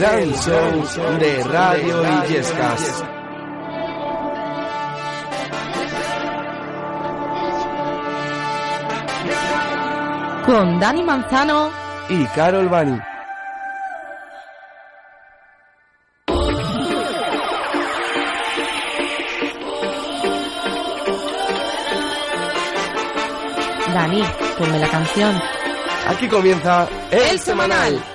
gran show de Radio Illescas. Con Dani Manzano y Carol Bani. Dani, ponme la canción. Aquí comienza el, El semanal.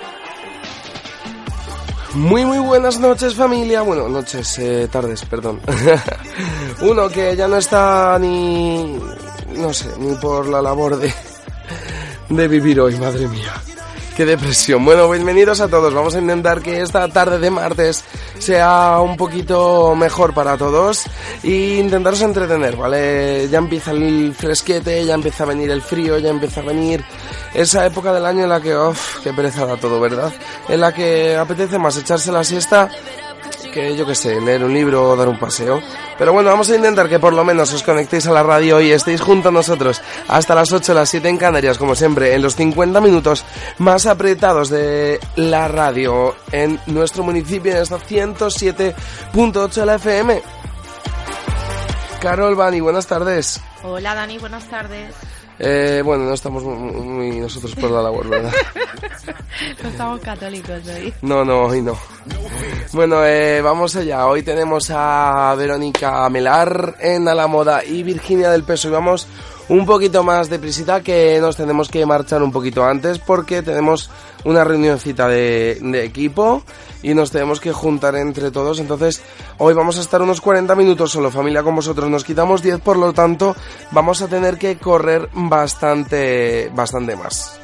Muy muy buenas noches familia, bueno, noches, eh, tardes, perdón. Uno que ya no está ni, no sé, ni por la labor de, de vivir hoy, madre mía. Qué depresión. Bueno, bienvenidos a todos. Vamos a intentar que esta tarde de martes sea un poquito mejor para todos e intentaros entretener, ¿vale? Ya empieza el fresquete, ya empieza a venir el frío, ya empieza a venir esa época del año en la que, uff, qué pereza da todo, ¿verdad? En la que apetece más echarse la siesta que yo que sé, leer un libro o dar un paseo. Pero bueno, vamos a intentar que por lo menos os conectéis a la radio y estéis junto a nosotros hasta las 8, las 7 en Canarias, como siempre, en los 50 minutos más apretados de la radio en nuestro municipio, en esta 107.8 de la FM. Carol Bani, buenas tardes. Hola Dani, buenas tardes. Eh, bueno, no estamos muy, muy nosotros por la labor, ¿verdad? No estamos católicos hoy. No, no, hoy no. Bueno, eh, vamos allá. Hoy tenemos a Verónica Melar en A la Moda y Virginia del Peso. Y vamos un poquito más de prisita que nos tenemos que marchar un poquito antes porque tenemos una reunioncita de, de equipo y nos tenemos que juntar entre todos. Entonces, hoy vamos a estar unos 40 minutos solo, familia, con vosotros. Nos quitamos 10, por lo tanto, vamos a tener que correr bastante, bastante más.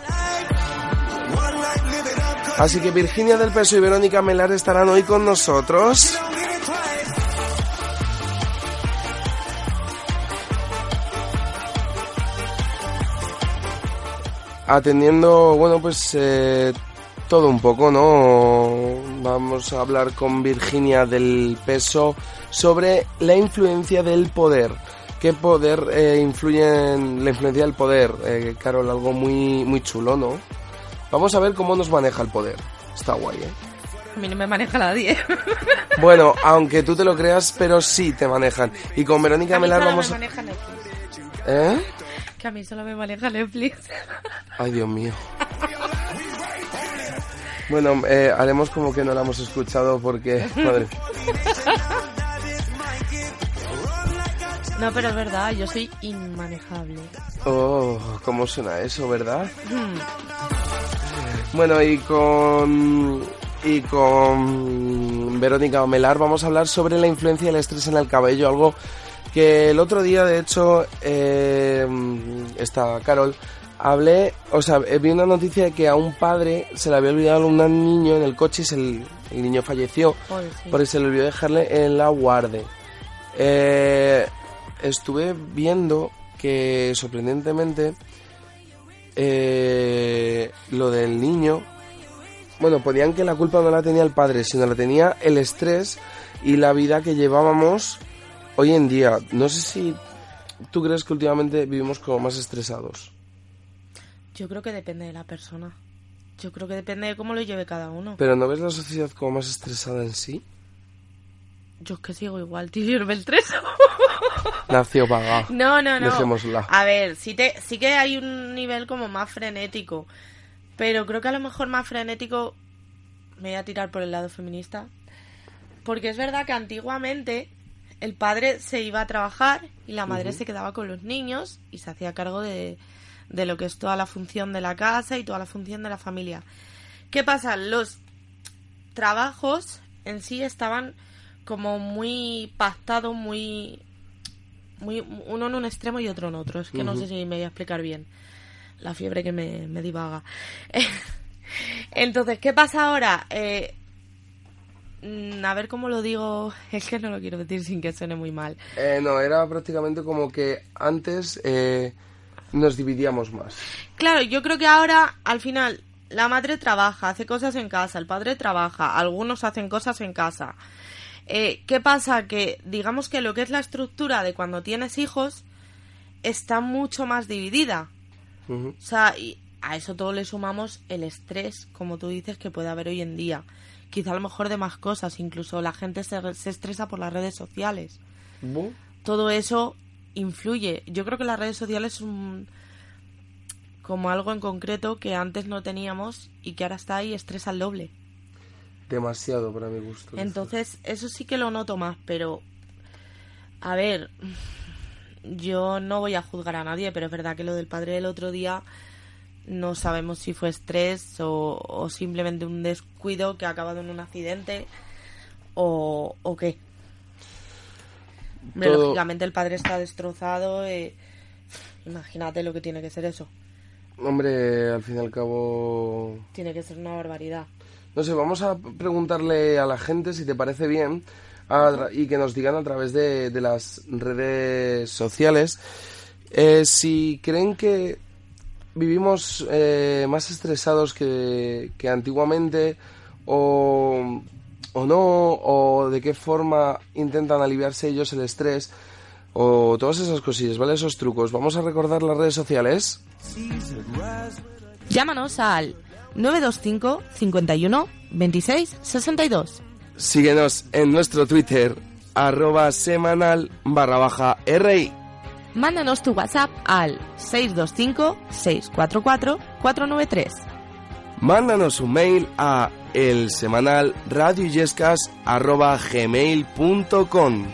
Así que Virginia del Peso y Verónica Melar estarán hoy con nosotros. Atendiendo, bueno, pues eh, todo un poco, ¿no? Vamos a hablar con Virginia del Peso sobre la influencia del poder. ¿Qué poder eh, influye en la influencia del poder? Eh, Carol, algo muy, muy chulo, ¿no? Vamos a ver cómo nos maneja el poder. Está guay, ¿eh? A mí no me maneja nadie. Bueno, aunque tú te lo creas, pero sí te manejan. Y con Verónica A mí Melar vamos me a... maneja Netflix. ¿Eh? Que a mí solo me maneja Netflix. Ay, Dios mío. Bueno, eh, haremos como que no la hemos escuchado porque... Madre. No, pero es verdad, yo soy inmanejable. Oh, ¿cómo suena eso, verdad? Hmm. Bueno, y con... Y con Verónica Melar vamos a hablar sobre la influencia del estrés en el cabello, algo que el otro día, de hecho, eh, esta Carol, hablé, o sea, eh, vi una noticia de que a un padre se le había olvidado un niño en el coche y se el, el niño falleció Joder, sí. porque se le olvidó dejarle en la guarde. Eh, estuve viendo que sorprendentemente eh, lo del niño, bueno, ponían que la culpa no la tenía el padre, sino la tenía el estrés y la vida que llevábamos hoy en día. No sé si tú crees que últimamente vivimos como más estresados. Yo creo que depende de la persona. Yo creo que depende de cómo lo lleve cada uno. Pero ¿no ves la sociedad como más estresada en sí? Yo es que sigo igual, tío, yo no me estreso. Nació vaga. No, no, no. Dejémosla. A ver, sí, te, sí que hay un nivel como más frenético. Pero creo que a lo mejor más frenético me voy a tirar por el lado feminista. Porque es verdad que antiguamente el padre se iba a trabajar y la madre se quedaba con los niños y se hacía cargo de, de lo que es toda la función de la casa y toda la función de la familia. ¿Qué pasa? Los trabajos en sí estaban como muy pactados, muy muy uno en un extremo y otro en otro. Es que no sé si me voy a explicar bien. La fiebre que me, me divaga. Entonces, ¿qué pasa ahora? Eh, a ver cómo lo digo. Es que no lo quiero decir sin que suene muy mal. Eh, no, era prácticamente como que antes eh, nos dividíamos más. Claro, yo creo que ahora, al final, la madre trabaja, hace cosas en casa, el padre trabaja, algunos hacen cosas en casa. Eh, ¿Qué pasa? Que digamos que lo que es la estructura de cuando tienes hijos está mucho más dividida. Ujú. O sea, y a eso todo le sumamos el estrés, como tú dices, que puede haber hoy en día. Quizá a lo mejor de más cosas, incluso la gente se, se estresa por las redes sociales. Todo eso influye. Yo creo que las redes sociales son como algo en concreto que antes no teníamos y que ahora está ahí estresa el doble. Demasiado para mi gusto. Entonces, eso sí que lo noto más, pero a ver, yo no voy a juzgar a nadie, pero es verdad que lo del padre del otro día no sabemos si fue estrés o, simplemente un descuido que ha acabado en un accidente o, o qué. Lógicamente el padre está destrozado. Eh, imagínate lo que tiene que ser eso. Hombre, al fin y al cabo... Tiene que ser una barbaridad. No sé, vamos a preguntarle a la gente si te parece bien y que nos digan a través de, las redes sociales eh, si creen que vivimos eh, más estresados que, que antiguamente o, o no, o de qué forma intentan aliviarse ellos el estrés o todas esas cosillas, ¿vale? Esos trucos. Vamos a recordar las redes sociales. Llámanos al 925 51 26 62. Síguenos en nuestro Twitter, arroba semanal barra baja RI. Mándanos tu WhatsApp al 625 644 493. Mándanos un mail a el semanal arroba gmail.com.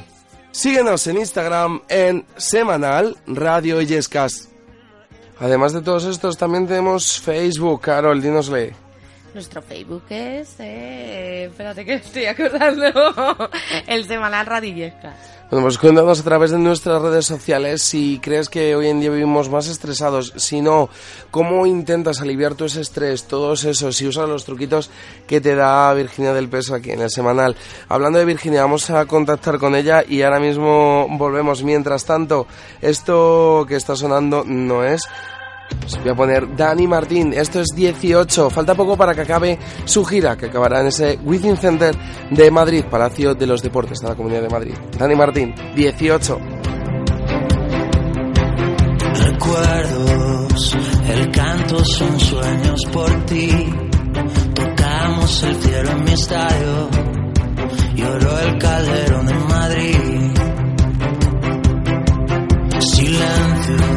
Síguenos en Instagram en semanal Radio Yescas. Además de todos estos, también tenemos Facebook. Carol, dinosle. Nuestro Facebook es. Eh, espérate que estoy acordando. el semanal Radio Pues cuéntanos a través de nuestras redes sociales si crees que hoy en día vivimos más estresados, si no, cómo intentas aliviar tu estrés, todos esos, si usas los truquitos que te da Virginia del Peso aquí en el semanal. Hablando de Virginia, vamos a contactar con ella y ahora mismo volvemos. Mientras tanto, esto que está sonando no es os voy a poner Dani Martín. Esto es 18. Falta poco para que acabe su gira, que acabará en ese Within Center de Madrid, Palacio de los Deportes de la Comunidad de Madrid. Dani Martín, 18. Recuerdos, el canto son sueños por ti. Tocamos el cielo en mi estadio. Lloró el calderón en Madrid. Silencios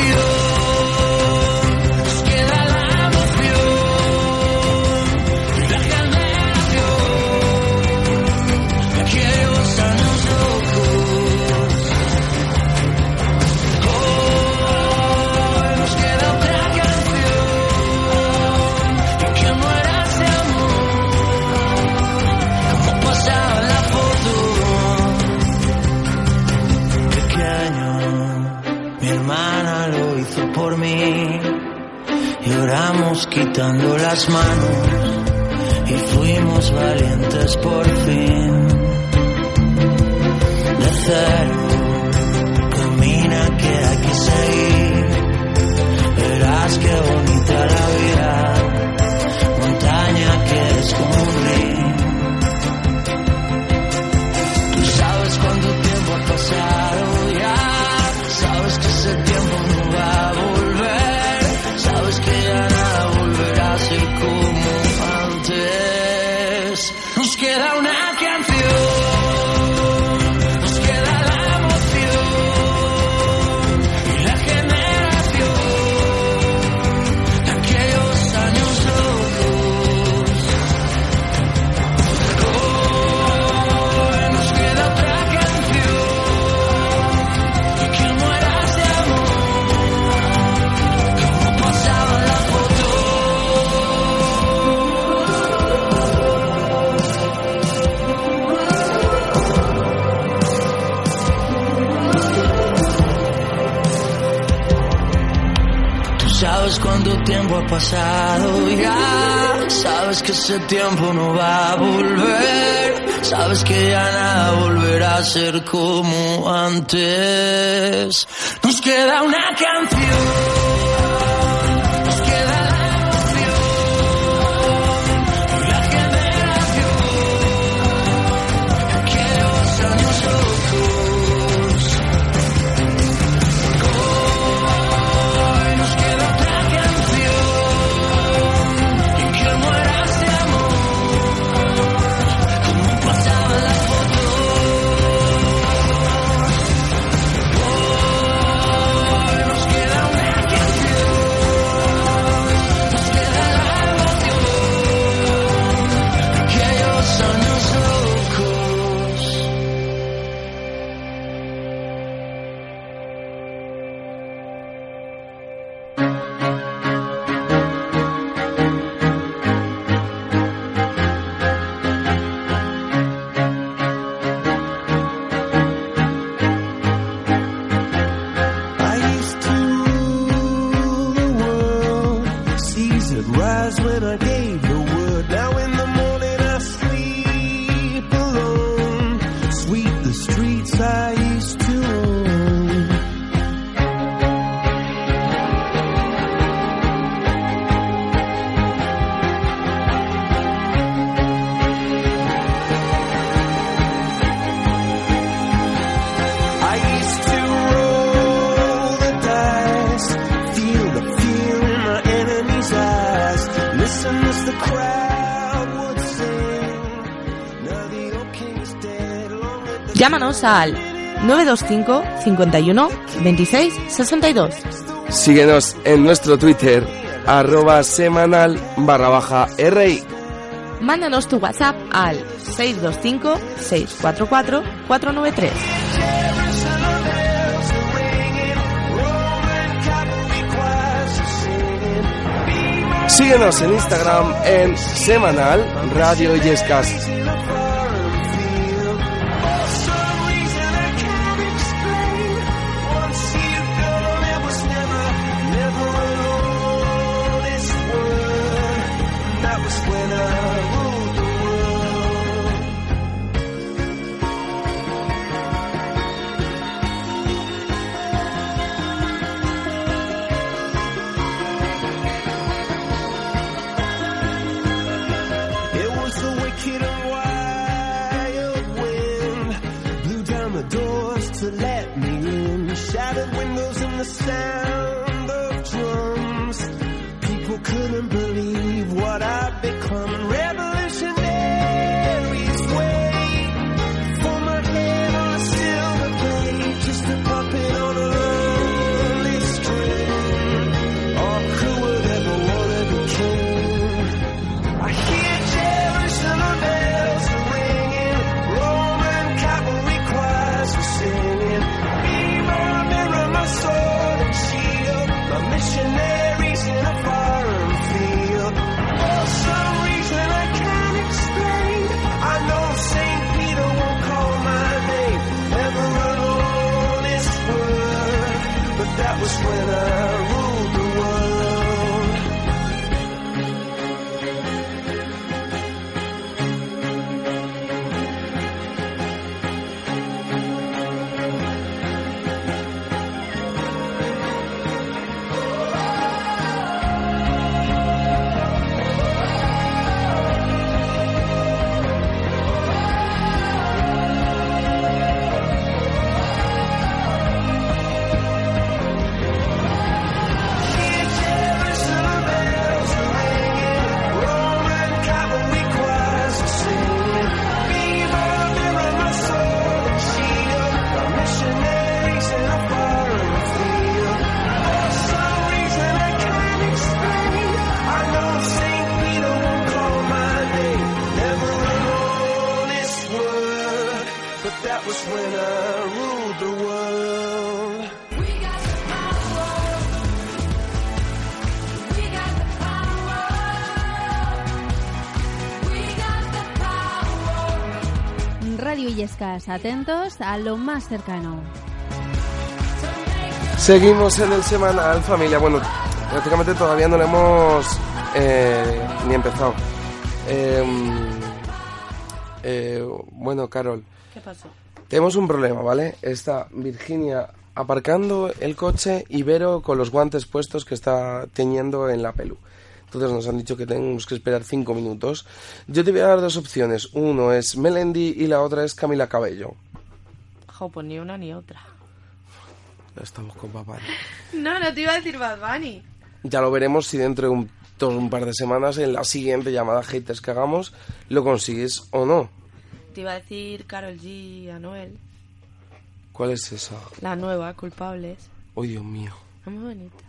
mine. Sabes que ya nada volverá a ser como antes. Nos queda una canción. I gave the word. Now in Llámanos al 925 51 26 62. Síguenos en nuestro Twitter, arroba semanal barra baja RI. Mándanos tu WhatsApp al 625 644 493. Síguenos en Instagram en Semanal Radio Illescas. sweater. atentos a lo más cercano. Seguimos en el semanal, familia. Bueno, prácticamente todavía no lo hemos eh, ni empezado. Em, eh, bueno, Carol. ¿Qué pasó? Tenemos un problema, ¿vale? Está Virginia aparcando el coche y Vero con los guantes puestos que está teñiendo en la pelu. Entonces nos han dicho que tenemos que esperar cinco minutos. Yo te voy a dar dos opciones. Uno es Melendi y la otra es Camila Cabello. Jo, pues ni una ni otra. Ya estamos con papá. No, no te iba a decir Bad Bunny. Ya lo veremos si dentro de un, par de semanas en la siguiente llamada haters que hagamos lo consigues o no. Te iba a decir Carol G y Anuel. ¿Cuál es esa? La nueva, culpables. Oh, Dios mío. Es muy bonita.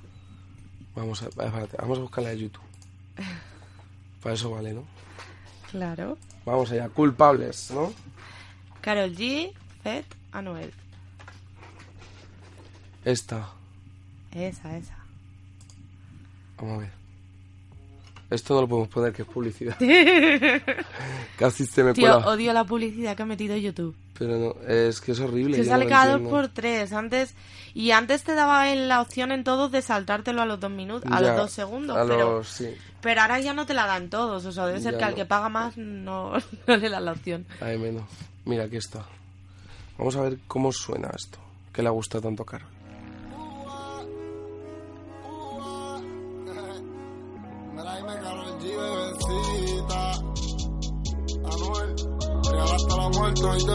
Vamos a, espérate, vamos a buscarla de YouTube. Para eso vale, ¿no? Claro. Vamos allá, culpables, ¿no? Carol G, Fed, Anuel. Esta. Esa, esa. Vamos a ver. Esto no lo podemos poner, que es publicidad. Casi se me Tío, cuela. odio la publicidad que ha metido YouTube. Pero no, es que es horrible. Se sale no cada dos por tres. Antes, y antes te daba en la opción en todos de saltártelo a los dos minutos, a Ya, los dos segundos. a pero, los- sí. pero ahora ya no te la dan todos. O sea, debe ser Ya que al no. que paga más no, no le dan la opción. Hay menos. Mira, aquí está. Vamos a ver cómo suena esto. Que le gusta tanto a Carol. Mira, real hasta la muerte, oíste.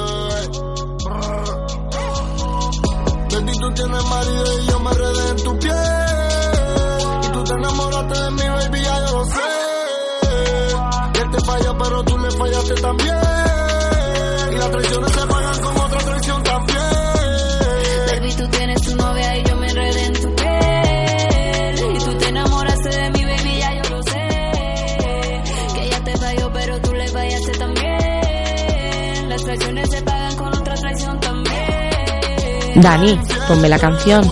Baby, tú tienes marido y yo me redé en tu piel. Y tú te enamoraste de mí, baby, ya yo lo sé. Él te falló, pero tú le fallaste también. Y las traiciones se Dani, ponme la canción.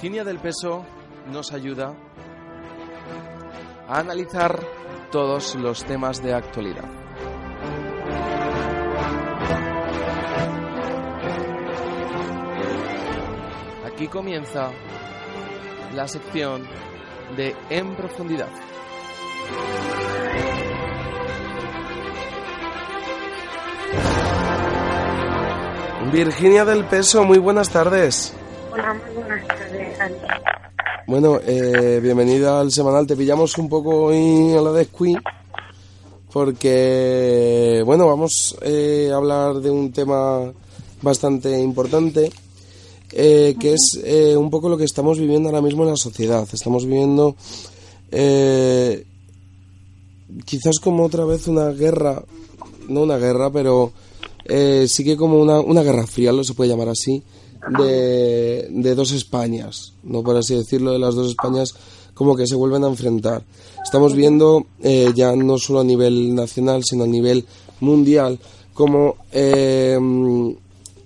Virginia del Peso nos ayuda a analizar todos los temas de actualidad. Aquí comienza la sección de En Profundidad. Virginia del Peso, muy buenas tardes. Hola, Bueno, eh, bienvenida al semanal. Te pillamos un poco hoy a la descuí porque, bueno, vamos eh, a hablar de un tema bastante importante eh, que es eh, un poco lo que estamos viviendo ahora mismo en la sociedad. Estamos viviendo eh, quizás como otra vez una guerra, no una guerra, pero sí que como una, una guerra fría, lo se puede llamar así, de, de dos Españas, no por así decirlo, de las dos Españas como que se vuelven a enfrentar. Estamos viendo eh, ya no solo a nivel nacional, sino a nivel mundial, como eh,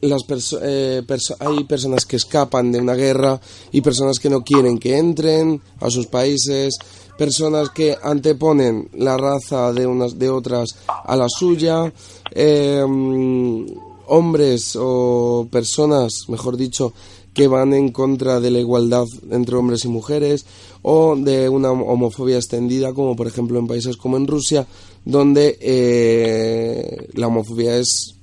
las eh, perso- hay personas que escapan de una guerra y personas que no quieren que entren a sus países, personas que anteponen la raza de unas de otras a la suya, eh, hombres o personas, mejor dicho, que van en contra de la igualdad entre hombres y mujeres o de una homofobia extendida, como por ejemplo en países como en Rusia, donde eh, la homofobia es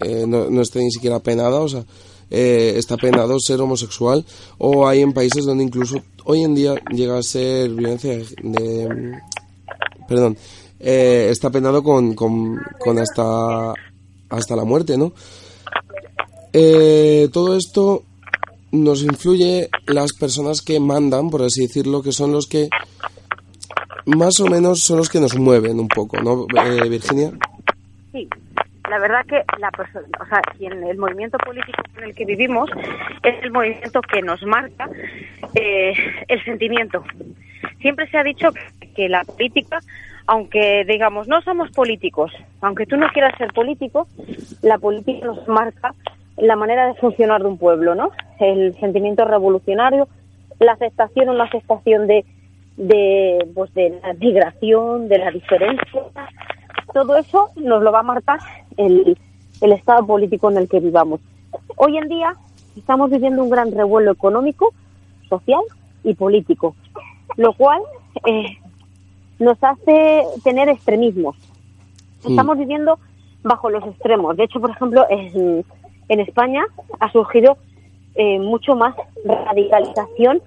eh, no, está ni siquiera penada, o sea, eh, está penado ser homosexual, o hay en países donde incluso hoy en día llega a ser violencia de, de- perdón, eh, está penado con, con, con hasta, hasta la muerte, ¿no? Eh, todo esto nos influye las personas que mandan, por así decirlo, que son los que más o menos son los que nos mueven un poco, ¿no, eh, Virginia? Sí, la verdad que la persona, o sea, el movimiento político en el que vivimos es el movimiento que nos marca eh, el sentimiento. Siempre se ha dicho que la política, aunque digamos no somos políticos, aunque tú no quieras ser político, la política nos marca la manera de funcionar de un pueblo, ¿no? El sentimiento revolucionario, la aceptación o la aceptación de, de, pues de la migración, de la diferencia, todo eso nos lo va a marcar el, el estado político en el que vivamos. Hoy en día estamos viviendo un gran revuelo económico, social y político, lo cual eh, nos hace tener extremismos. Estamos viviendo bajo los extremos. De hecho, por ejemplo, en, en España ha surgido eh, mucho más radicalización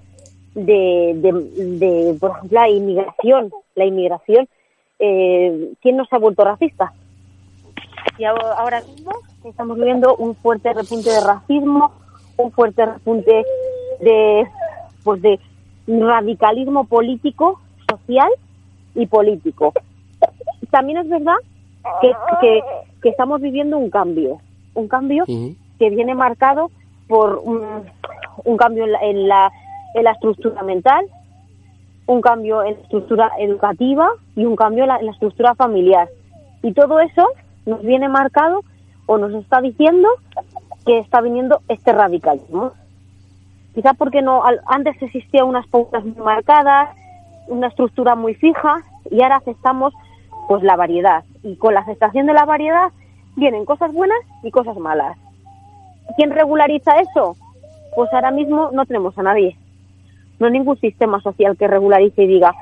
de, de, de, por ejemplo, la inmigración. La inmigración, eh, ¿quién no se ha vuelto racista? Y ahora ahora mismo estamos viviendo un fuerte repunte de racismo, un fuerte repunte de, pues de radicalismo político, social y político. También es verdad que, que, que estamos viviendo un cambio, un cambio que viene marcado por un, un cambio en la, en, la, en la estructura mental, un cambio en la estructura educativa y un cambio en la, en la estructura familiar. Y todo eso nos viene marcado o nos está diciendo que está viniendo este radicalismo. Quizás porque no antes existían unas pautas muy marcadas, una estructura muy fija y ahora aceptamos pues la variedad y con la aceptación de la variedad vienen cosas buenas y cosas malas. ¿Quién regulariza eso? Pues ahora mismo no tenemos a nadie. No hay ningún sistema social que regularice y diga,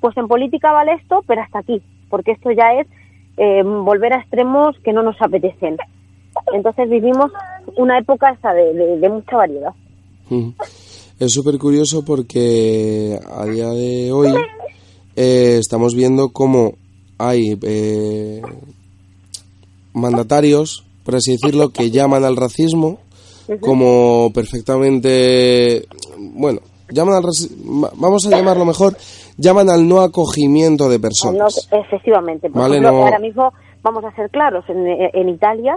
pues en política vale esto, pero hasta aquí, porque esto ya es eh, volver a extremos que no nos apetecen. Entonces vivimos una época esa de, de- de mucha variedad. Es súper curioso porque a día de hoy eh, estamos viendo cómo hay eh, mandatarios, por así decirlo, que llaman al racismo como perfectamente, bueno, llaman al vamos a llamarlo mejor, llaman al no acogimiento de No, personas. efectivamente. Por Vale, ejemplo, no- ahora mismo vamos a ser claros, en, en Italia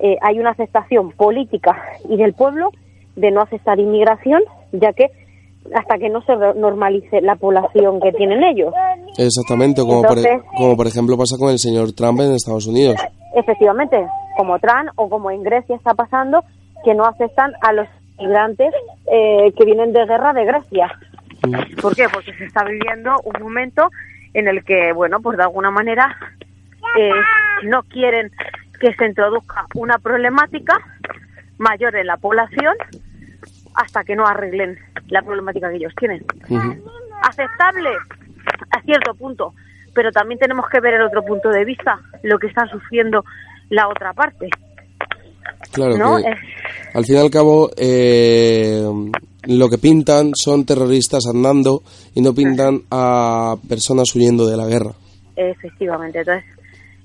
eh, hay una aceptación política y del pueblo de no aceptar inmigración, ya que hasta que no se normalice la población que tienen ellos. Exactamente, como, por, e- como por ejemplo pasa con el señor Trump en Estados Unidos. Efectivamente, como Trump o como en Grecia está pasando, que no aceptan a los migrantes eh, que vienen de guerra de Grecia. ¿Por qué? Porque se está viviendo un momento en el que, bueno, pues de alguna manera eh, no quieren que se introduzca una problemática mayor en la población hasta que no arreglen la problemática que ellos tienen. Aceptable a cierto punto, pero también tenemos que ver el otro punto de vista, lo que está sufriendo la otra parte. Claro ¿no? que al fin y al cabo eh, lo que pintan son terroristas andando y no pintan a personas huyendo de la guerra. Efectivamente, entonces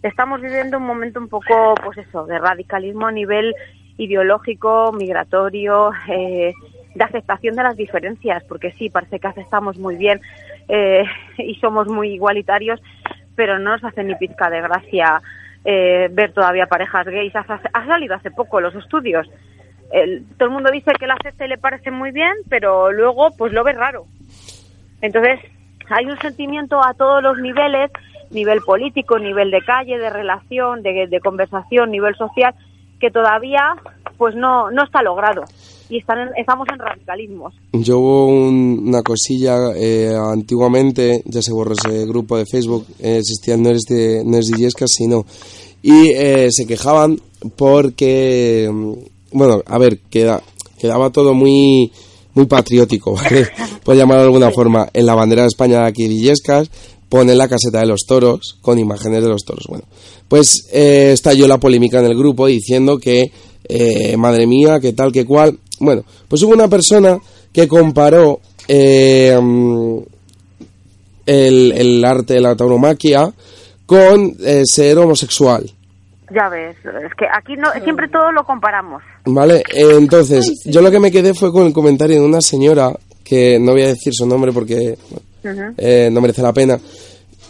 estamos viviendo un momento un poco, pues eso, de radicalismo a nivel ideológico, migratorio, eh, de aceptación de las diferencias, porque sí, parece que aceptamos muy bien eh, y somos muy igualitarios, pero no nos hace ni pizca de gracia eh, ver todavía parejas gays. Ha, salido hace poco los estudios. El- todo el mundo dice que la acepta le parece muy bien, pero luego pues lo ve raro. Entonces, hay un sentimiento a todos los niveles, nivel político, nivel de calle, de relación, de, de conversación, nivel social, que todavía pues no, no está logrado. Y estamos en radicalismos. Yo hubo un- una cosilla eh, antiguamente, ya se borró ese grupo de Facebook, eh, existían no eres de no eres de sino y eh, se quejaban porque mm, bueno, a ver, queda, quedaba todo muy muy patriótico, ¿vale? Por llamarlo de alguna forma, en la bandera de España de aquí de Illescas pone la caseta de los toros con imágenes de los toros. Bueno, pues eh, estalló la polémica en el grupo diciendo que eh, madre mía, que tal, que cual. Bueno, pues hubo una persona que comparó eh, el, el arte de la tauromaquia con eh, ser homosexual. Ya ves, es que aquí no, siempre todo lo comparamos. ¿Vale? Eh, entonces, yo lo que me quedé fue con el comentario de una señora, que no voy a decir su nombre porque bueno, eh, no merece la pena,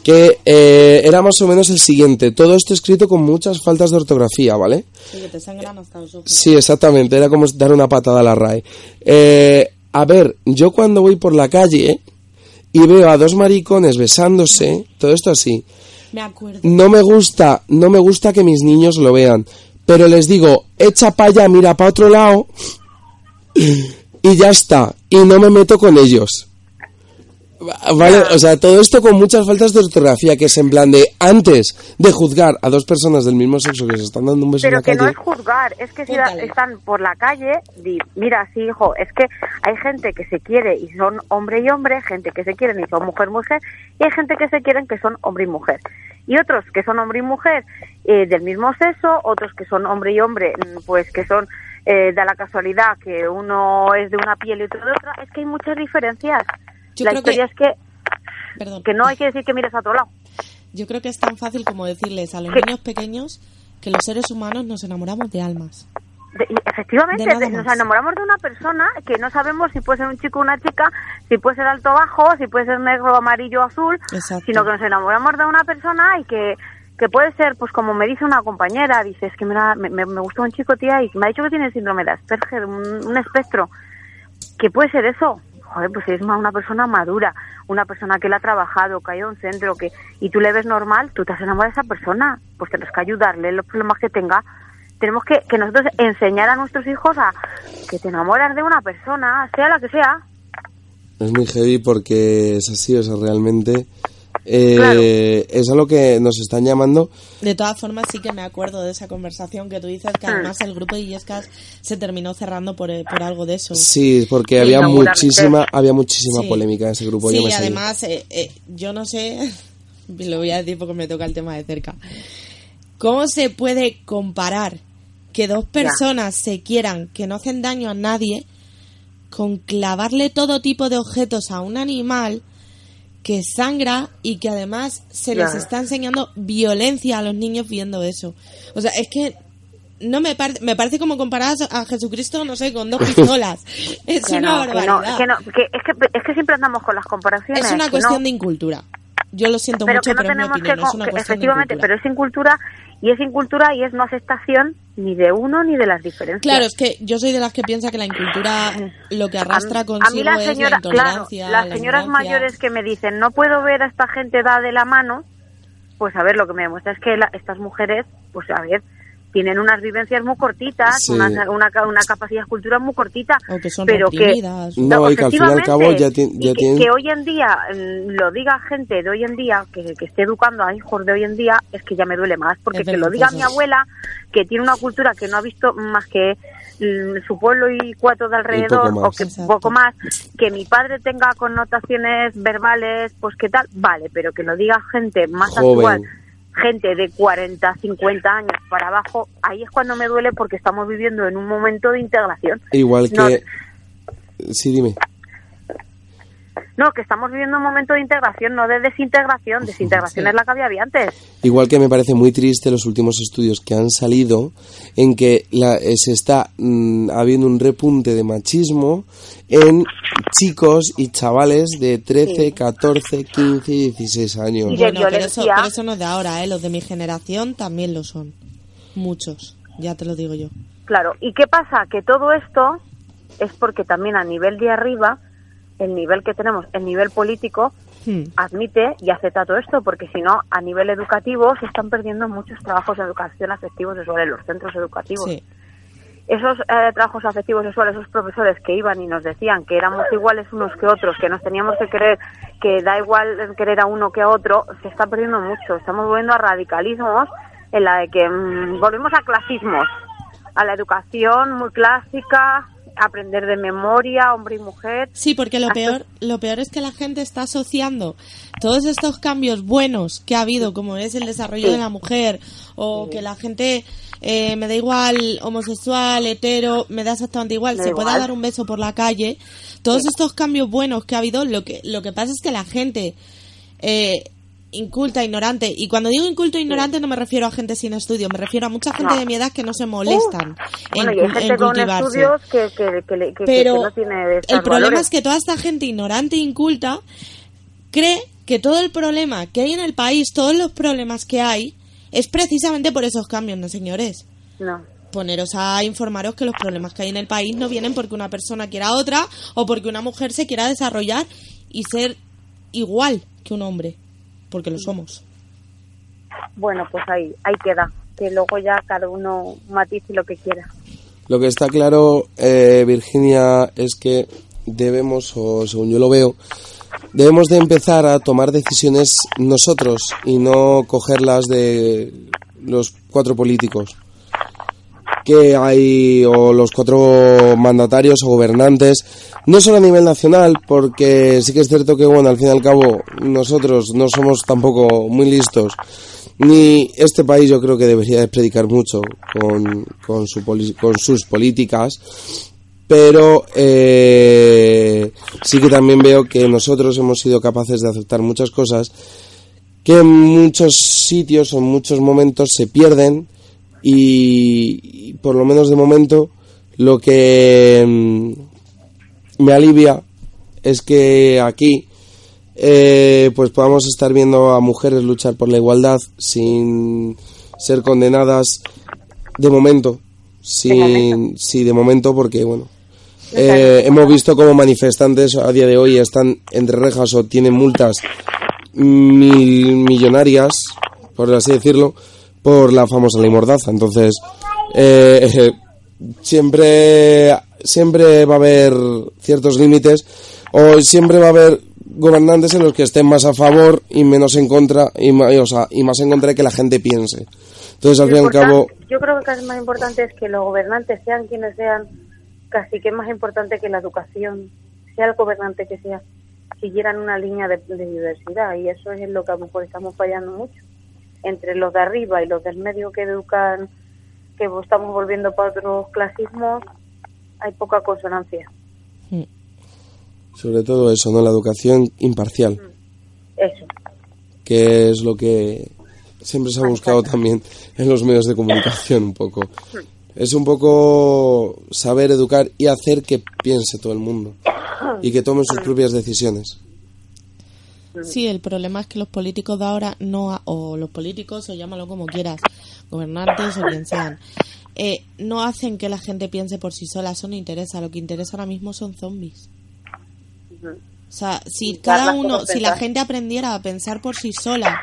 que eh, era más o menos el siguiente. Todo esto escrito con muchas faltas de ortografía, ¿vale? Sí, que te sangran hasta los ojos. Sí, exactamente, era como dar una patada a la RAE. Eh, a ver, yo cuando voy por la calle y veo a dos maricones besándose, todo esto así, Me acuerdo. no me gusta, no me gusta que mis niños lo vean, pero les digo, echa para allá, mira para otro lado y ya está, y no me meto con ellos. Va- Vale, o sea, todo esto con muchas faltas de ortografía, que es en plan de antes de juzgar a dos personas del mismo sexo que se están dando un beso en Pero la que no es juzgar, es que si Cuéntale. están por la calle, di, mira, sí, hijo, es que hay gente que se quiere y son hombre y hombre, gente que se quieren y son mujer mujer, y hay gente que se quieren que son hombre y mujer. Y otros que son hombre y mujer eh, del mismo sexo, otros que son hombre y hombre, mm, pues que son eh, de la casualidad que uno es de una piel y otro de otra, es que hay muchas diferencias. Yo la creo que- historia es que, Perdón. que no hay que decir que mires a otro lado. Yo creo que es tan fácil como decirles a los niños pequeños que los seres humanos nos enamoramos de almas. De- efectivamente, De nos enamoramos de una persona que no sabemos si puede ser un chico o una chica, si puede ser alto o bajo, si puede ser negro, amarillo o azul, Exacto. sino que nos enamoramos de una persona y que, que puede ser, pues como me dice una compañera, dice, es que mira, me, me, me gustó un chico, tía, y me ha dicho que tiene síndrome de Asperger, un, un espectro. ¿Qué puede ser eso? Joder, pues es una persona madura, una persona que la ha trabajado, que ha ido a un centro, que y tú le ves normal, tú te has enamorado de esa persona, pues tienes que ayudarle en los problemas que tenga. Tenemos que, que nosotros enseñar a nuestros hijos a que te enamoras de una persona, sea la que sea. Es muy heavy porque es así, o sea, realmente eh, es a lo que nos están llamando. De todas formas, sí que me acuerdo de esa conversación que tú dices, que además el grupo de Illescas se terminó cerrando por, eh, por algo de eso. Sí, porque Sí, había muchísima, había muchísima Sí. polémica en ese grupo. yo Sí, me seguí. además, eh, eh, yo no sé, lo voy a decir porque me toca el tema de cerca. ¿Cómo se puede comparar que dos personas se quieran, que no hacen daño a nadie, con clavarle todo tipo de objetos a un animal que sangra y que además se les está enseñando violencia a los niños viendo eso? O sea, es que no me, parece me parece como comparar a Jesucristo, no sé, con dos pistolas. Es Que una no, que no, barbaridad. que no, que es, que, es que siempre andamos con las comparaciones. Es una cuestión no- de incultura. Yo lo siento pero mucho, que no pero es mi tenemos opinión, que, es una cuestión efectivamente, de pero es incultura y es incultura y es no aceptación ni de uno ni de las diferencias. Claro, es que yo soy de las que piensa que la incultura lo que arrastra a, consigo a mí la es señora, la intolerancia, claro, las la señoras mayores que me dicen no puedo ver a esta gente da de la mano, pues a ver lo que me demuestra es que la- estas mujeres, pues a ver, tienen unas vivencias muy cortitas, Sí. una, una, ca- una capacidad de cultura muy cortita, O que son pero que. No, y que al fin y al cabo ya, ti- que, tienen... que hoy en día mm, lo diga gente de hoy en día, que, que esté educando a hijos de hoy en día, es que ya me duele más, porque Es que lo diga mi abuela, que tiene una cultura que no ha visto más que mm, su pueblo y cuatro de alrededor, o que Exacto. poco más, que mi padre tenga connotaciones verbales, pues qué tal, vale, pero que lo diga gente más Joven. actual, gente de 40, 50 años para abajo, ahí es cuando me duele porque estamos viviendo en un momento de integración. Igual No, que... Sí, dime. No, que estamos viviendo un momento de integración, no de desintegración. Desintegración es la que había antes. Igual que me parece muy triste los últimos estudios que han salido en que la- eh, se está mm, habiendo un repunte de machismo en chicos y chavales de 13, 14, 15 y 16 años. Y Bueno, pero eso, pero eso no es de ahora, ¿eh? Los de mi generación también lo son. Muchos, ya te lo digo yo. Claro. ¿Y qué pasa? Que todo esto es porque también a nivel de arriba, el nivel que tenemos, el nivel político, Hmm. admite y acepta todo esto, porque si no, a nivel educativo se están perdiendo muchos trabajos de educación afectivo sexual en los centros educativos. Sí. esos eh, trabajos afectivos sexuales, esos profesores que iban y nos decían que éramos iguales unos que otros, que nos teníamos que querer, que da igual querer a uno que a otro, se está perdiendo mucho. Estamos volviendo a radicalismos en la de que mm, volvemos a clasismos, a la educación muy clásica, aprender de memoria, hombre y mujer. Sí, porque lo peor, lo peor es que la gente está asociando todos estos cambios buenos que ha habido, como es el desarrollo de la mujer, o que la gente eh, me da igual homosexual, hetero, me da exactamente igual, se da pueda dar un beso por la calle. Todos estos cambios buenos que ha habido, lo que, lo que pasa es que la gente eh, inculta, ignorante, y cuando digo inculto e ignorante no me refiero a gente sin estudio, me refiero a mucha gente No. de mi edad que no se molestan Bueno, en, y hay gente en con cultivarse. estudios que, que, que, que- Pero no tiene el problema valores. es que toda esta gente ignorante e inculta cree que todo el problema que hay en el país, todos los problemas que hay, es precisamente por esos cambios, ¿no, señores? No. Poneros a informaros que los problemas que hay en el país no vienen porque una persona quiera a otra o porque una mujer se quiera desarrollar y ser igual que un hombre, porque lo somos. Bueno, pues ahí, ahí queda. Que luego ya cada uno matice lo que quiera. Lo que está claro, eh, Virginia, es que debemos, o según yo lo veo, debemos de empezar a tomar decisiones nosotros y no cogerlas de los cuatro políticos que hay o los cuatro mandatarios o gobernantes no solo a nivel nacional porque sí que es cierto que bueno al fin y al cabo nosotros no somos tampoco muy listos. Ni este país yo creo que debería de predicar mucho con, con, su con sus políticas pero eh, sí que también veo que nosotros hemos sido capaces de aceptar muchas cosas que en muchos sitios o en muchos momentos se pierden y, y por lo menos de momento lo que mm, me alivia es que aquí eh, pues podamos estar viendo a mujeres luchar por la igualdad sin ser condenadas de momento. Sin sí de momento porque bueno eh, hemos visto como manifestantes a día de hoy están entre rejas o tienen multas mil millonarias, por así decirlo, por la famosa ley Mordaza. Entonces, eh, siempre, siempre va a haber ciertos límites o siempre va a haber gobernantes en los que estén más a favor y menos en contra y, y, o sea, y más en contra de que la gente piense. Entonces, al fin y al Lo cabo, Yo creo que casi más importante es que los gobernantes, sean quienes sean, casi que es más importante que la educación, sea el gobernante que sea, siguieran una línea de, de diversidad. Y eso es en lo que a lo mejor estamos fallando mucho. Entre los de arriba y los del medio que educan, que estamos volviendo para otros clasismos, hay poca consonancia. sobre todo eso, ¿no? La educación imparcial. Eso. que es lo que siempre se ha buscado también en los medios de comunicación un poco. Es un poco saber educar y hacer que piense todo el mundo y que tome sus propias decisiones. Sí, el problema es que los políticos de ahora no, ha- o los políticos, o llámalo como quieras, gobernantes o quien sean, eh, no hacen que la gente piense por sí sola, eso no interesa, lo que interesa ahora mismo son zombies. O sea, si cada uno, si la gente aprendiera a pensar por sí sola,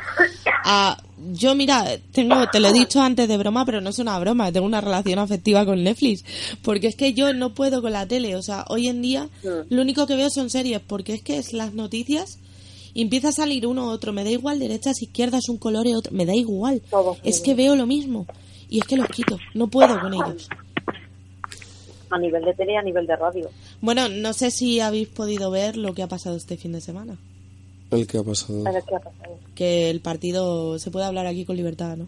a yo mira, tengo, te lo he dicho antes de broma, pero no es una broma, tengo una relación afectiva con Netflix, porque es que yo no puedo con la tele, o sea, hoy en día lo único que veo son series, porque es que es las noticias y empieza a salir uno u otro, me da igual derechas, izquierdas, un color y otro, me da igual, Todo. es que veo lo mismo y es que los quito, no puedo con ellos. A nivel de tele y a nivel de radio. Bueno, no sé si habéis podido ver lo que ha pasado este fin de semana, El que ha pasado. Ver qué ha pasado. que el partido, se puede hablar aquí con libertad, ¿no?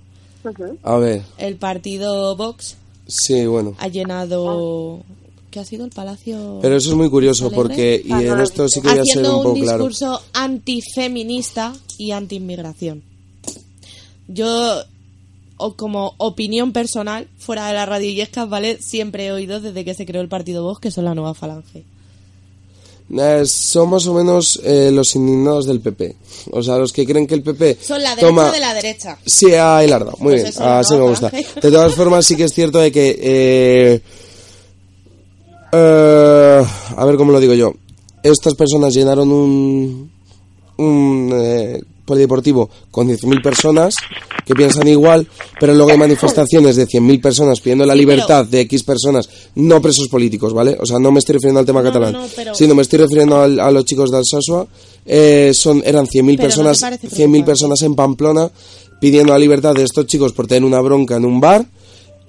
A ver, El partido Vox sí, bueno. ha llenado ¿qué ha sido el palacio Pero eso es muy curioso porque, y Ah, en esto sí que voy a ser un un, poco claro. discurso antifeminista y antiinmigración. Yo o como opinión personal, fuera de la radio Illescas, ¿vale? Siempre he oído desde que se creó el partido Vox que son la nueva falange. Eh, son más o menos eh, los indignados del PP. O sea, los que creen que el PP Son la derecha toma... de la derecha. Sí, a Hilarda, muy Pues bien, así me nueva gusta. De todas formas, sí que es cierto de que... eh, eh, a ver cómo lo digo yo. Estas personas llenaron un, un eh, polideportivo con 10.000 personas que piensan igual, pero luego hay manifestaciones de 100.000 personas pidiendo la libertad de X personas, no presos políticos, ¿vale? O sea, no me estoy refiriendo al tema No, catalán, no, no, pero- sino me estoy refiriendo al- a los chicos de Alsasua. Eh, son, eran 100.000 Pero ¿no te personas, parece 100.000 preocupante? personas en Pamplona pidiendo la libertad de estos chicos por tener una bronca en un bar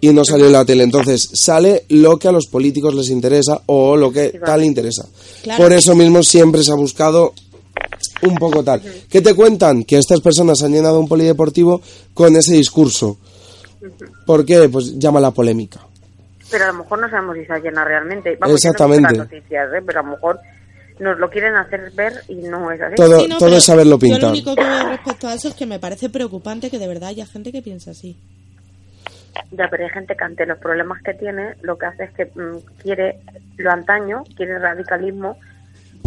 y no salió en la tele. Entonces sale lo que a los políticos les interesa o lo que tal interesa. Claro. Por eso mismo siempre se ha buscado un poco tal. ¿Qué te cuentan? Que estas personas han llenado un polideportivo con ese discurso. ¿Por qué? Pues llama la polémica. Pero a lo mejor no sabemos si se llena realmente. Vamos, Exactamente. Yo no noticias, ¿eh? pero a lo mejor nos lo quieren hacer ver y no es así. Todo, Sí, no, todo es saberlo Yo pintar. lo único que veo respecto a eso es que me parece preocupante que de verdad haya gente que piensa así. Ya, pero hay gente que ante los problemas que tiene, lo que hace es que mm, quiere lo antaño, quiere el radicalismo,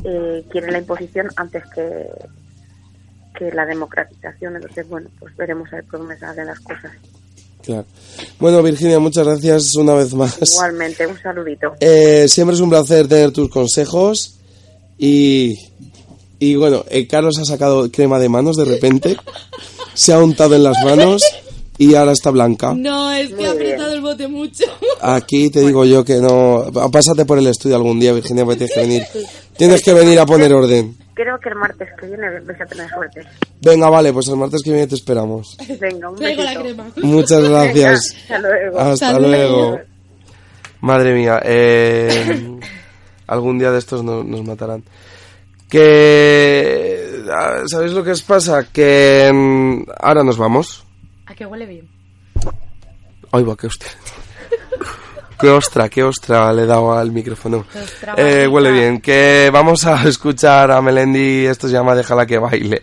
eh, quiere la imposición antes que, que la democratización. Entonces, bueno, pues veremos a ver por dónde salen las cosas. Claro. Bueno, Virginia, muchas gracias una vez más. Igualmente, un saludito. Eh, siempre es un placer tener tus consejos y, y bueno, eh, Carlos ha sacado crema de manos de repente, se ha untado en las manos y ahora está blanca. No, es que ha apretado el bote mucho. Aquí te digo yo que no. Pásate por el estudio algún día, Virginia, porque tienes que venir. Tienes que venir a poner orden. Creo que el martes que viene vais a tener suerte. Venga, vale, pues el martes que viene te esperamos. Venga, un la crema. Muchas gracias. Hasta luego. Hasta Hasta luego. luego. Madre mía, eh, algún día de estos no- nos matarán. Que... ah, ¿Sabéis lo que os pasa? Que mm, ahora nos vamos. A que huele bien. Ay, va, qué ostra. Qué ostra, qué ostra le he dado al micrófono. Qué Eh, huele bien. Que vamos a escuchar a Melendi, esto se llama Déjala que baile.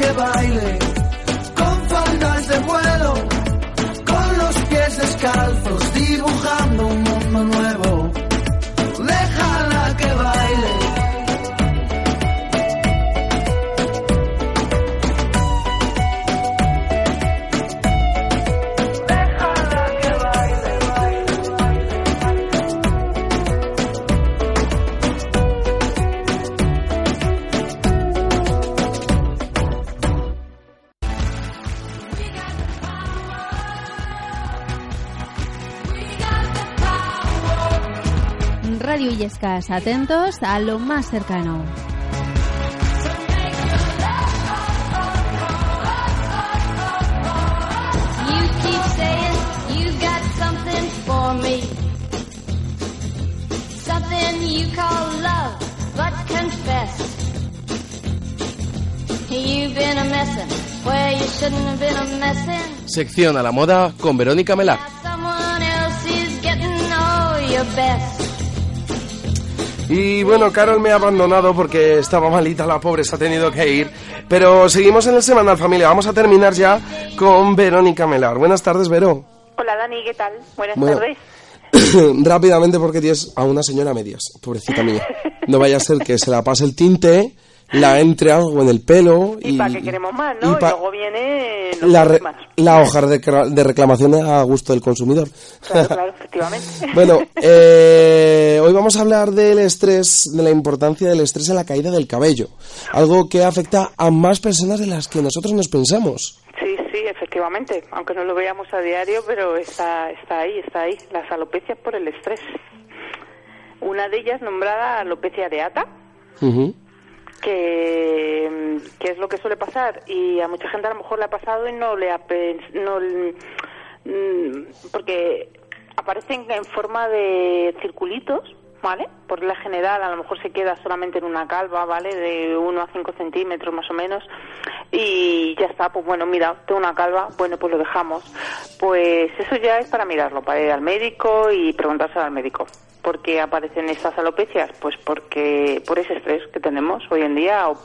Que baile con faldas de vuelo, con los pies descalzos, Radio Illescas, atentos a lo más cercano. You keep saying you got something for me. Something you call love, but confess. You've been a messin' where you shouldn't have been a messin'. Sección a la moda con Verónica Melar. Someone else is getting all your best. Y bueno, Carol me ha abandonado porque estaba malita, la pobre se ha tenido que ir. Pero seguimos en el Semanal Familia. Vamos a terminar ya con Verónica Melar. Buenas tardes, Vero. Hola Dani, ¿qué tal? Buenas Bueno. tardes. Rápidamente porque tienes a una señora a medias, pobrecita mía. No vaya a ser que se la pase el tinte, la entre algo en el pelo Y, y, para queremos más, ¿no? y luego viene la, re- problemas. la hoja de, reclamación a gusto del consumidor. Claro, claro, efectivamente. Bueno, eh, hoy vamos a hablar del estrés, de la importancia del estrés en la caída del cabello. Algo que afecta a más personas de las que nosotros nos pensamos. Sí, sí, efectivamente. Aunque no lo veamos a diario, pero está, está ahí, está ahí. Las alopecias por el estrés. Una de ellas nombrada alopecia areata, Ujú. Que, que es lo que suele pasar y a mucha gente a lo mejor le ha pasado y no le ha no mm, porque aparecen en forma de circulitos ¿vale? Por la general a lo mejor se queda solamente en una calva, ¿vale? De 1 a 5 centímetros más o menos y ya está, pues bueno, mira, tengo una calva, bueno, pues lo dejamos. Pues eso ya es para mirarlo, para ir al médico y preguntárselo al médico. ¿Por qué aparecen estas alopecias? Pues porque por ese estrés que tenemos hoy en día o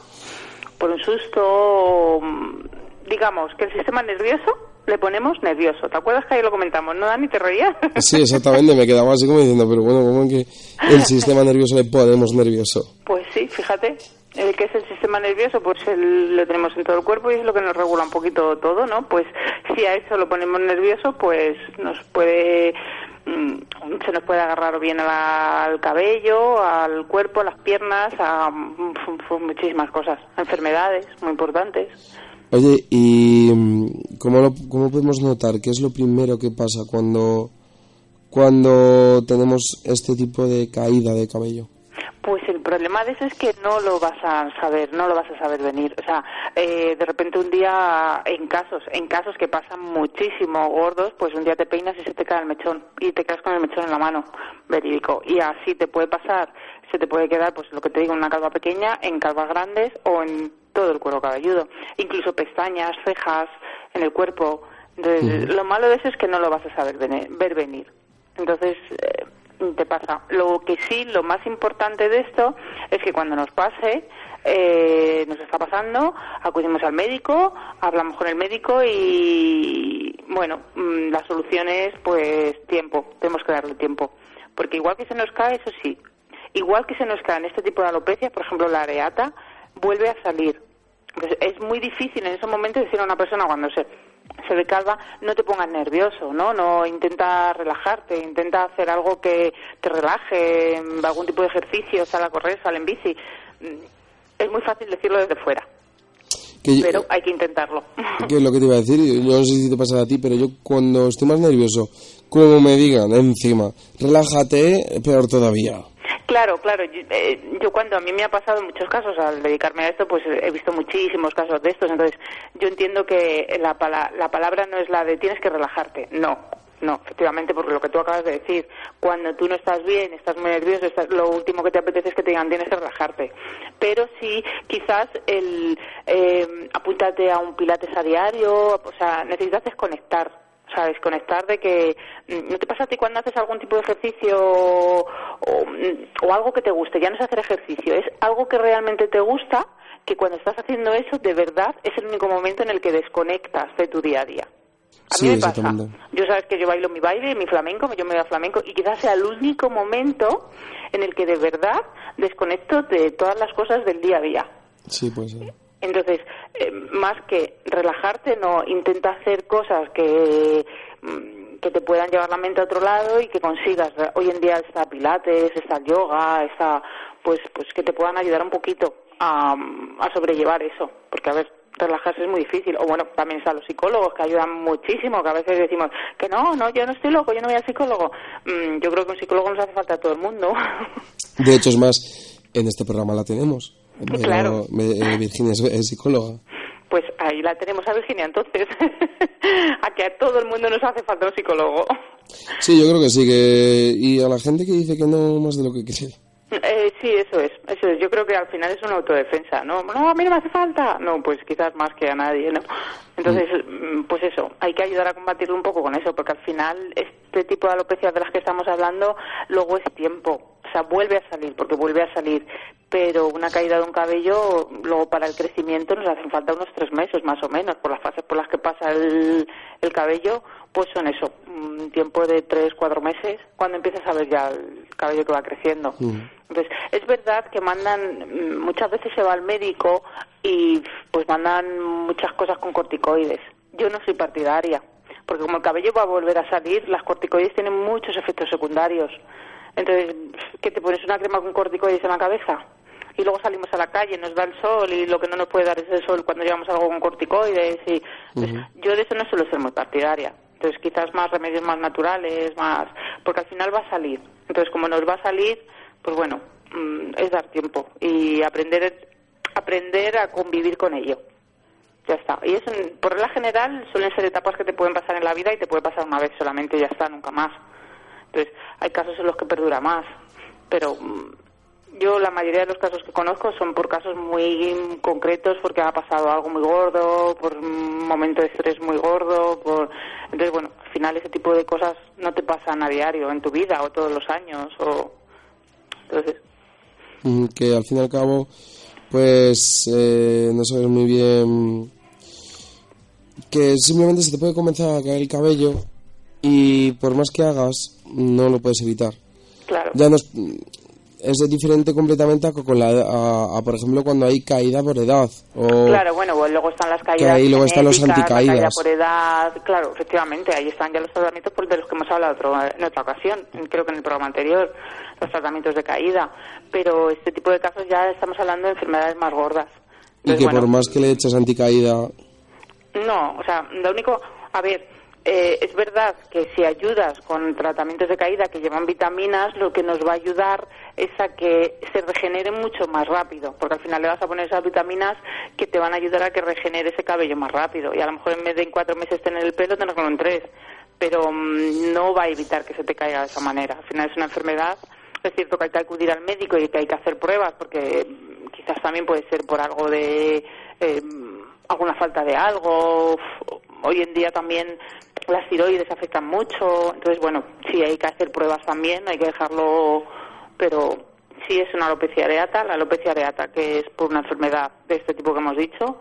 por un susto, o, mm, digamos, que el sistema nervioso le ponemos nervioso. ¿Te acuerdas que ahí lo comentamos? ¿No, Dani? ¿Te reías? Sí, exactamente, me quedaba así como diciendo, pero bueno, ¿cómo que el sistema nervioso le podemos nervioso? Pues sí, fíjate. El que es el sistema nervioso, pues el- lo tenemos en todo el cuerpo y es lo que nos regula un poquito todo, ¿no? Pues si a eso lo ponemos nervioso, pues nos puede mm, se nos puede agarrar bien al cabello, al cuerpo, a las piernas, a mm, fu- muchísimas cosas, enfermedades muy importantes. Oye, ¿y mm, cómo, lo- cómo podemos notar qué es lo primero que pasa cuando, cuando tenemos este tipo de caída de cabello? Pues el problema de eso es que no lo vas a saber, no lo vas a saber venir. O sea, eh, de repente un día, en casos, en casos que pasan muchísimo gordos, pues un día te peinas y se te cae el mechón y te quedas con el mechón en la mano, verídico. Y así te puede pasar, se te puede quedar, pues lo que te digo, una calva pequeña, en calvas grandes o en todo el cuero cabelludo. Incluso pestañas, cejas, en el cuerpo. Entonces, Lo malo de eso es que no lo vas a saber vene- ver venir. Entonces, eh, te pasa. Lo que sí, lo más importante de esto es que cuando nos pase, eh, nos está pasando, acudimos al médico, hablamos con el médico y, bueno, mm, la solución es, pues, tiempo. Tenemos que darle tiempo. Porque igual que se nos cae, eso sí, igual que se nos cae en este tipo de alopecia, por ejemplo, la areata, vuelve a salir. Entonces, es muy difícil en ese momento decir a una persona cuando se, se ve calva, no te pongas nervioso, ¿no? No intenta relajarte, intenta hacer algo que te relaje, algún tipo de ejercicio, sal a correr, sal en bici. Mm, Es muy fácil decirlo desde fuera, Que yo- pero hay que intentarlo. ¿Qué es lo que te iba a decir? Yo no sé si te pasa a ti, pero yo cuando estoy más nervioso, como me digan encima, relájate, peor todavía. Claro, claro. Yo, eh, yo cuando a mí me ha pasado muchos casos al dedicarme a esto, pues he visto muchísimos casos de estos. Entonces, yo entiendo que la, pala- la palabra no es la de tienes que relajarte. No, no, efectivamente, porque lo que tú acabas de decir, cuando tú no estás bien, estás muy nervioso, estás- lo último que te apetece es que te digan tienes que relajarte. Pero sí, quizás el eh, apúntate a un pilates a diario, o sea, necesitas desconectar. ¿Sabes? Conectar de que mm, no te pasa a ti cuando haces algún tipo de ejercicio o, mm, o algo que te guste, ya no es hacer ejercicio, es algo que realmente te gusta, que cuando estás haciendo eso, de verdad, es el único momento en el que desconectas de tu día a día. A Sí, mí me pasa. Yo sabes que yo bailo mi baile, mi flamenco, yo me voy a flamenco y quizás sea el único momento en el que de verdad desconecto de todas las cosas del día a día. Sí, pues sí. Entonces, eh, más que relajarte, no, intenta hacer cosas que, mm, que te puedan llevar la mente a otro lado y que consigas. Hoy en día está Pilates, está yoga, está, pues, pues que te puedan ayudar un poquito a, a sobrellevar eso. Porque, a ver, relajarse es muy difícil. O bueno, también están los psicólogos que ayudan muchísimo, que a veces decimos que no, no, yo no estoy loco, yo no voy al psicólogo. Mm, yo creo que un psicólogo nos hace falta a todo el mundo. De hecho, es más, en este programa la tenemos. Pero, Claro. me- eh, Virginia es, es psicóloga. Pues ahí la tenemos a Virginia entonces. a que a todo el mundo nos hace falta un psicólogo. Sí, yo creo que sí, que... Y a la gente que dice que no, más de lo que cree. Eh, sí, eso es, eso es. Yo creo que al final es una autodefensa, ¿no? No, a mí no me hace falta. No, pues quizás más que a nadie, ¿no? Entonces, mm, pues eso, hay que ayudar a combatirlo un poco con eso, porque al final este tipo de alopecias de las que estamos hablando luego es tiempo. O sea, vuelve a salir, porque vuelve a salir. Pero una caída de un cabello, luego para el crecimiento nos hacen falta unos tres meses más o menos, por las fases por las que pasa el, el cabello, pues son eso, un tiempo de tres, cuatro meses, cuando empiezas a ver ya el cabello que va creciendo. Entonces, es verdad que mandan, mm, muchas veces se va al médico y pues mandan muchas cosas con corticoides. Yo no soy partidaria, porque como el cabello va a volver a salir, las corticoides tienen muchos efectos secundarios. Entonces, ¿qué te pones una crema con corticoides en la cabeza? Y luego salimos a la calle, nos da el sol y lo que no nos puede dar es el sol cuando llevamos algo con corticoides. Y, yo de eso no suelo ser muy partidaria. Entonces, quizás más remedios más naturales, más. Porque al final va a salir. Entonces, como nos va a salir, pues bueno, mm, es dar tiempo y aprender, aprender a convivir con ello. Ya está. Y eso, por regla general, suelen ser etapas que te pueden pasar en la vida y te puede pasar una vez solamente y ya está, nunca más. Entonces, hay casos en los que perdura más. Pero mm, yo, la mayoría de los casos que conozco son por casos muy concretos, porque ha pasado algo muy gordo, por un momento de estrés muy gordo. por Entonces, bueno, al final ese tipo de cosas no te pasan a diario en tu vida o todos los años. o Entonces, Mm, Que al fin y al cabo, pues eh, no sabes muy bien que simplemente se te puede comenzar a caer el cabello y por más que hagas, no lo puedes evitar. claro. Ya no es, es diferente completamente a, con la, a, a, por ejemplo, cuando hay caída por edad. O, Claro, bueno, pues luego están las caídas ahí luego están los la anticaídas. caída por edad, claro, efectivamente, ahí están ya los tratamientos por de los que hemos hablado otro- en otra ocasión, creo que en el programa anterior, los tratamientos de caída, pero este tipo de casos ya estamos hablando de enfermedades más gordas. y que bueno, por más que le eches anticaída, no, o sea, lo único, a ver, eh, es verdad que si ayudas con tratamientos de caída que llevan vitaminas, lo que nos va a ayudar es a que se regenere mucho más rápido, porque al final le vas a poner esas vitaminas que te van a ayudar a que regenere ese cabello más rápido. Y a lo mejor en vez de en cuatro meses tener el pelo, tenerlo en tres. Pero mm, no va a evitar que se te caiga de esa manera. Al final es una enfermedad. Es cierto que hay que acudir al médico y que hay que hacer pruebas, porque mm, quizás también puede ser por algo de. eh, alguna falta de algo hoy en día también las tiroides afectan mucho, entonces bueno, sí hay que hacer pruebas también, hay que dejarlo, pero sí es una alopecia areata, la alopecia areata que es por una enfermedad de este tipo que hemos dicho,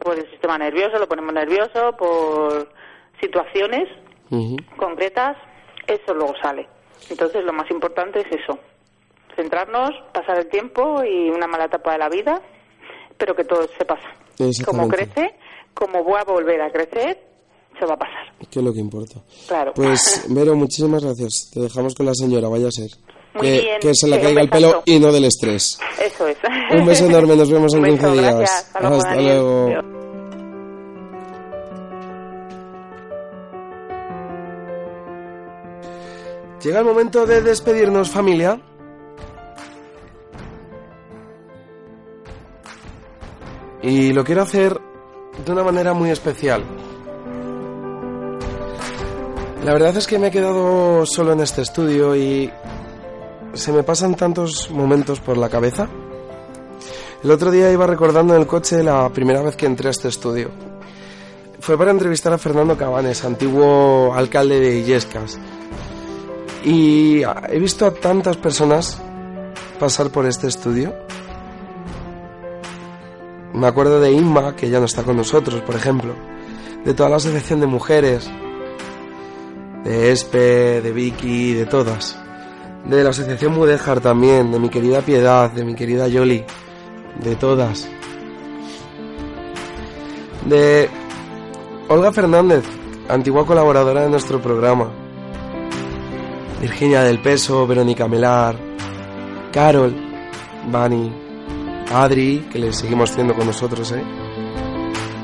por el sistema nervioso, lo ponemos nervioso, por situaciones concretas, eso luego sale. Entonces lo más importante es eso, centrarnos, pasar el tiempo y una mala etapa de la vida, pero que todo se pasa. Como crece, como voy a volver a crecer, se va a pasar. Que es lo que importa. Claro. Pues, Vero, muchísimas gracias. Te dejamos con la señora, vaya a ser. Muy que, bien, que se le caiga el pelo y no del estrés. Eso es. Un beso enorme, nos vemos en Un 15 beso, días. gracias. Hasta luego, Hasta luego. Llega el momento de despedirnos, familia. Y lo quiero hacer de una manera muy especial. La verdad es que me he quedado solo en este estudio y se me pasan tantos momentos por la cabeza. El otro día iba recordando en el coche la primera vez que entré a este estudio. Fue para entrevistar a Fernando Cabanes, antiguo alcalde de Illescas. Y he visto a tantas personas pasar por este estudio. Me acuerdo de Inma, que ya no está con nosotros, por ejemplo. De toda la asociación de mujeres. De Espe, de Vicky, de todas. De la asociación Mudéjar también, de mi querida Piedad, de mi querida Yoli. De todas. De Olga Fernández, antigua colaboradora de nuestro programa. Virginia del Peso, Verónica Melar, Carol, Adri, que le seguimos teniendo con nosotros, ¿eh?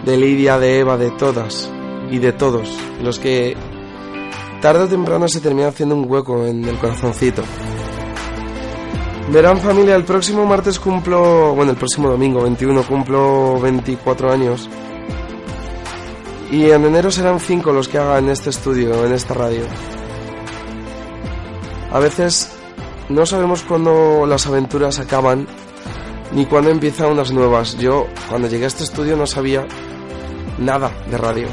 De Lidia, de Eva, de todas y de todos, los que tarde o temprano se termina haciendo un hueco en el corazoncito. Verán familia, el próximo martes cumplo, bueno, el próximo domingo 21 cumplo 24 años. Y en enero serán 5 los que haga en este estudio, en esta radio. A veces no sabemos cuándo las aventuras acaban ni cuándo empiezan unas nuevas. Yo, cuando llegué a este estudio, no sabía nada de radio.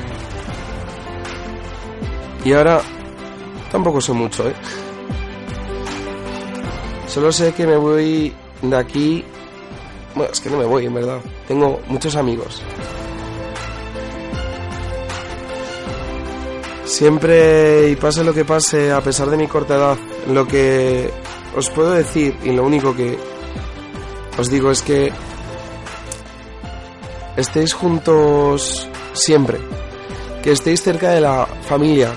Y ahora tampoco sé mucho, ¿eh? Solo sé que me voy de aquí. Bueno, es que no me voy, en verdad. Tengo muchos amigos. Siempre, y pase lo que pase, a pesar de mi corta edad, lo que os puedo decir y lo único que os digo es que estéis juntos siempre, que estéis cerca de la familia.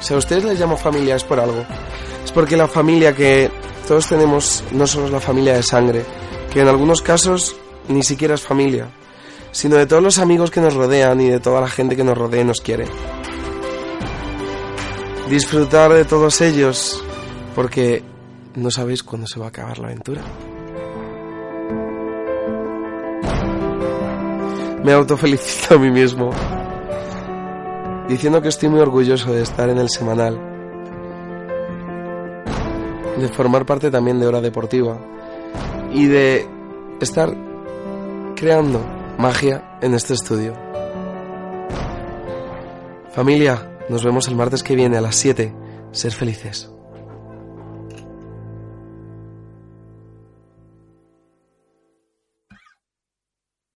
Si a ustedes les llamo familia es por algo. Es porque la familia que todos tenemos no solo es la familia de sangre, que en algunos casos ni siquiera es familia, sino de todos los amigos que nos rodean y de toda la gente que nos rodea y nos quiere. Disfrutar de todos ellos, porque no sabéis cuándo se va a acabar la aventura. Me autofelicito a mí mismo, diciendo que estoy muy orgulloso de estar en el semanal, de formar parte también de Hora Deportiva y de estar creando magia en este estudio. Familia, nos vemos el martes que viene a las 7. Ser felices.